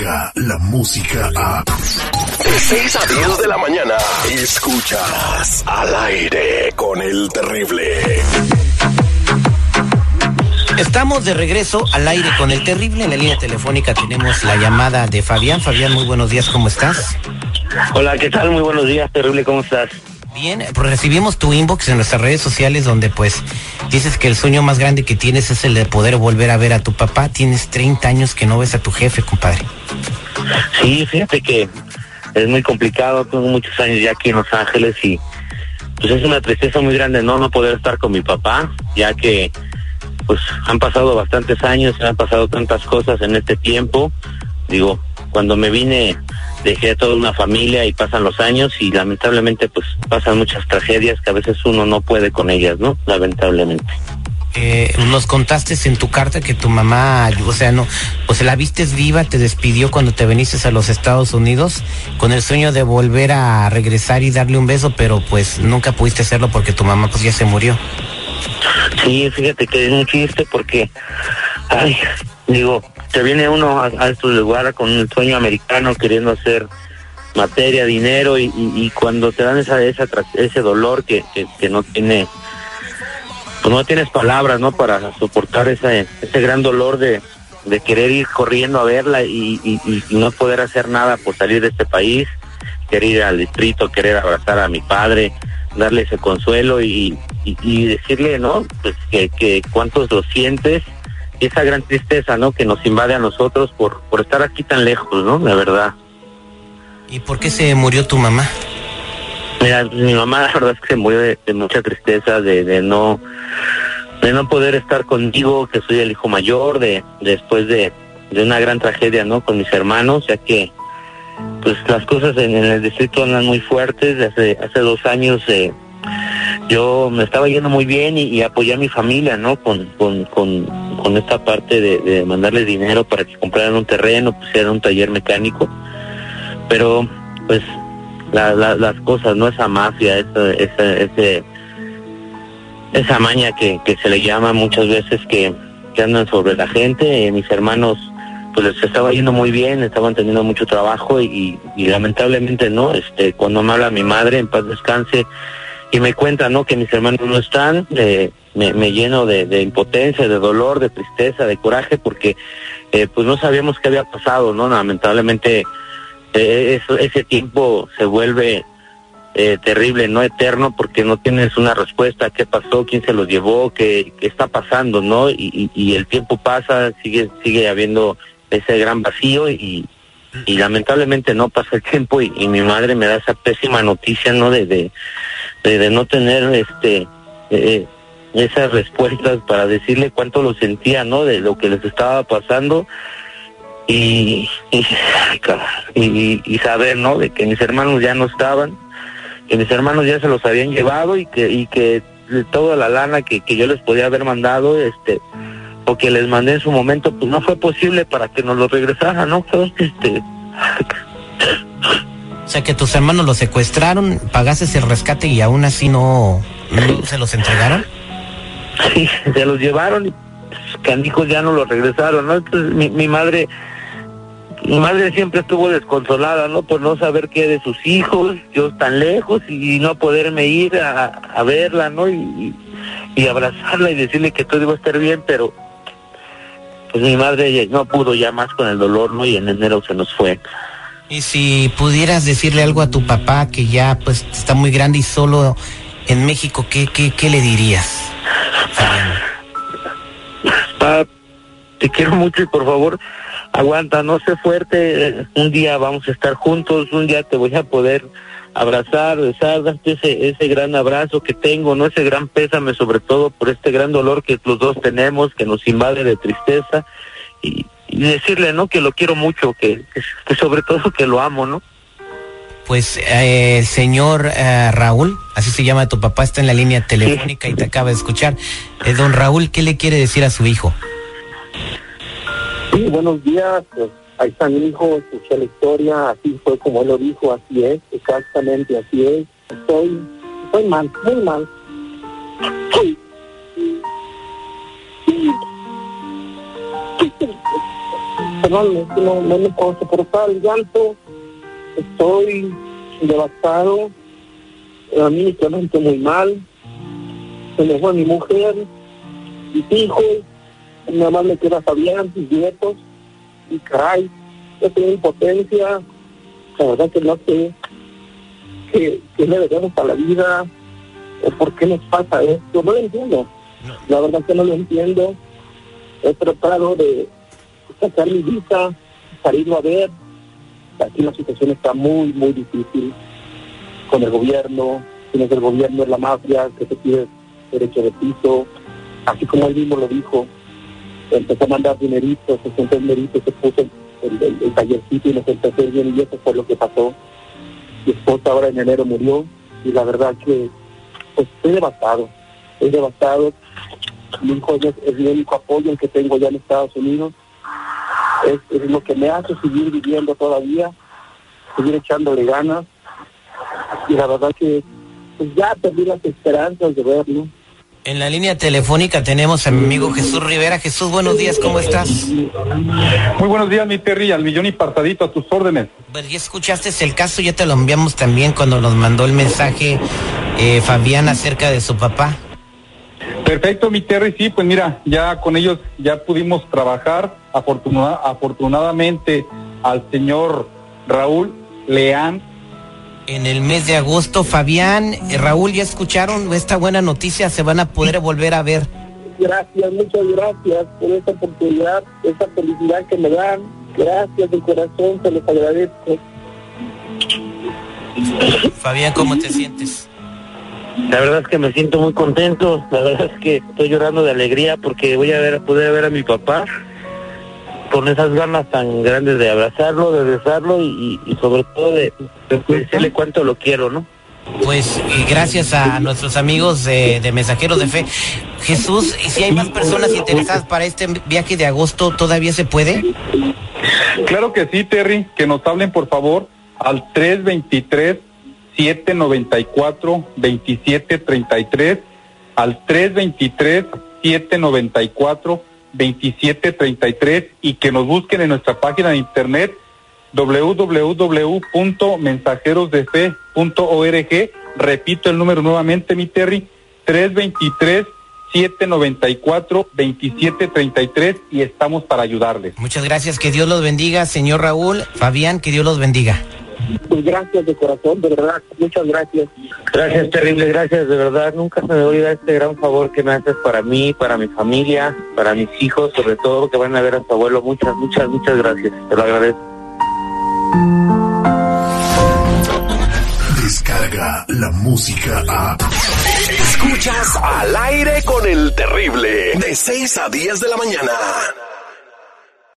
la música a... De 6 a 10 de la mañana, escuchas al aire con el terrible. Estamos de regreso al aire con el terrible. En la línea telefónica tenemos la llamada de Fabián. Fabián, muy buenos días, ¿cómo estás? Hola, ¿qué tal? Muy buenos días, terrible, ¿cómo estás? Bien, pues recibimos tu inbox en nuestras redes sociales donde pues dices que el sueño más grande que tienes es el de poder volver a ver a tu papá. Tienes 30 años que no ves a tu jefe, compadre. Sí, fíjate que es muy complicado, tengo muchos años ya aquí en Los Ángeles y pues es una tristeza muy grande no no poder estar con mi papá, ya que pues han pasado bastantes años, han pasado tantas cosas en este tiempo. Digo, cuando me vine dejé a toda una familia y pasan los años y lamentablemente pues pasan muchas tragedias que a veces uno no puede con ellas, ¿no? Lamentablemente. Eh, nos contaste en tu carta que tu mamá, o sea, no, pues la vistes viva, te despidió cuando te viniste a los Estados Unidos con el sueño de volver a regresar y darle un beso, pero pues nunca pudiste hacerlo porque tu mamá pues ya se murió. Sí, fíjate que es un chiste porque, ay, digo, se viene uno a, estos lugares con un sueño americano queriendo hacer materia, dinero y, cuando te dan esa, esa ese dolor que, que, no tiene, pues no tienes palabras, ¿no? Para soportar ese, ese gran dolor de, de querer ir corriendo a verla y, y, no poder hacer nada por salir de este país, querer ir al distrito, querer abrazar a mi padre, darle ese consuelo y, y, decirle, ¿no? Pues que, que cuántos lo sientes esa gran tristeza, ¿no? Que nos invade a nosotros por, por estar aquí tan lejos, ¿no? La verdad. ¿Y por qué se murió tu mamá? Mira, mi mamá la verdad es que se murió de, mucha tristeza, de, de, no de no poder estar conmigo, que soy el hijo mayor, de después de, de una gran tragedia, ¿no? Con mis hermanos, ya que pues las cosas en, el distrito andan muy fuertes. Hace hace dos años eh, yo me estaba yendo muy bien y, apoyé a mi familia, ¿no? Con, con, con, esta parte de, de, mandarles dinero para que compraran un terreno, pusieran un taller mecánico. Pero, pues, las cosas, ¿no? Esa mafia, esa, esa, ese, esa maña que, que se le llama muchas veces que, que andan sobre la gente. Eh, mis hermanos, pues les estaba yendo muy bien, estaban teniendo mucho trabajo y, y lamentablemente, ¿no? Este, cuando me habla mi madre, en paz descanse, y me cuentan, ¿no? Que mis hermanos no están, eh, me, lleno de, impotencia, de dolor, de tristeza, de coraje, porque eh, pues no sabíamos qué había pasado, ¿no? Lamentablemente eh, eso, ese tiempo se vuelve terrible, no eterno, porque no tienes una respuesta qué pasó, quién se los llevó, qué, qué está pasando, ¿no? Y, y, el tiempo pasa, sigue, sigue habiendo ese gran vacío y, y lamentablemente no pasa el tiempo y, mi madre me da esa pésima noticia, ¿no? de, de de, no tener este eh, esas respuestas para decirle cuánto lo sentía, ¿no? De lo que les estaba pasando y, y, saber, ¿no? De que mis hermanos ya no estaban, que mis hermanos ya se los habían llevado y que, y que toda la lana que, que yo les podía haber mandado, este, o que les mandé en su momento, pues no fue posible para que nos lo regresaran, ¿no? Este, o sea que tus hermanos los secuestraron, pagaste el rescate y aún así no, se los entregaron. Sí, se los llevaron y canijos ya no los regresaron, ¿no? Entonces mi, mi madre, mi madre siempre estuvo desconsolada, ¿no? Por no saber qué de sus hijos, yo tan lejos y no poderme ir a, a verla, ¿no? Y, y abrazarla y decirle que todo iba a estar bien, pero pues mi madre no pudo ya más con el dolor, ¿no? Y en enero se nos fue. Y si pudieras decirle algo a tu papá que ya pues está muy grande y solo en México, ¿qué, qué, qué le dirías? Papá, te quiero mucho y por favor aguanta, no sé fuerte, un día vamos a estar juntos, un día te voy a poder abrazar, besar, darte ese, ese gran abrazo que tengo, no ese gran pésame sobre todo por este gran dolor que los dos tenemos, que nos invade de tristeza y, y decirle, ¿no? Que lo quiero mucho, que, que, sobre todo que lo amo, ¿no? Pues eh, señor eh, Raúl, así se llama tu papá, está en la línea telefónica y te acaba de escuchar. Eh, don Raúl, ¿qué le quiere decir a su hijo? Sí, buenos días. Pues, ahí está mi hijo, escuché la historia, así fue como él lo dijo, así es, exactamente así es. Estoy, estoy mal, muy mal. Perdón, no, no me puedo soportar el llanto, estoy devastado, anímicamente muy mal, se me fue mi mujer, mis hijos, mi mamá me queda Fabián, mis nietos, y caray, yo tengo impotencia, la verdad que no sé qué, qué le debemos a la vida, o por qué nos pasa esto, no lo entiendo, la verdad que no lo entiendo, he tratado de sacar mi visa, salir a ver, aquí la situación está muy, muy difícil con el gobierno, tienes el gobierno, es la mafia, que te pide derecho de piso, así como él mismo lo dijo, empezó a mandar dineritos, se sentó el dinerito, se puso el, tallercito y nos empezó bien y eso fue lo que pasó. Mi esposa ahora en enero murió y la verdad que pues estoy devastado, estoy devastado. Mi hijo es el único apoyo que tengo ya en Estados Unidos. Es, es lo que me hace seguir viviendo todavía, seguir echándole ganas. Y la verdad que pues ya perdí las esperanzas de verlo. En la línea telefónica tenemos a mi amigo Jesús Rivera. Jesús, buenos días, ¿cómo estás? Muy buenos días, mi Terry, al millón y partadito a tus órdenes. Pues ya escuchaste el caso, ya te lo enviamos también cuando nos mandó el mensaje eh, Fabián acerca de su papá. Perfecto, mi Terry, sí, pues mira, ya con ellos ya pudimos trabajar. Afortuna afortunadamente al señor Raúl Leán en el mes de agosto. Fabián, eh, Raúl, ¿ya escucharon esta buena noticia? Se van a poder volver a ver. Gracias, muchas gracias por esta oportunidad, esta felicidad que me dan. Gracias de corazón, se les agradezco. Fabián, ¿cómo te sientes? La verdad es que me siento muy contento, la verdad es que estoy llorando de alegría porque voy a ver, poder ver a mi papá con esas ganas tan grandes de abrazarlo, de besarlo y, y sobre todo de, de decirle cuánto lo quiero, ¿no? Pues gracias a nuestros amigos de, de, Mensajeros de Fe. Jesús, ¿y si hay más personas interesadas para este viaje de agosto, todavía se puede? Claro que sí, Terry, que nos hablen por favor al 323 794 2733 al 323 794 2733 y que nos busquen en nuestra página de internet www.mensajerosdefe.org. Repito el número nuevamente, mi Terry, 323 794 2733 y estamos para ayudarles. Muchas gracias, que Dios los bendiga, señor Raúl, Fabián, que Dios los bendiga. Pues gracias de corazón, de verdad, muchas gracias. Gracias, terrible, gracias, de verdad. Nunca se me olvida este gran favor que me haces para mí, para mi familia, para mis hijos, sobre todo que van a ver a su abuelo. Muchas, muchas, muchas gracias. Te lo agradezco. Descarga la música a. Escuchas al aire con el terrible. De 6 a 10 de la mañana.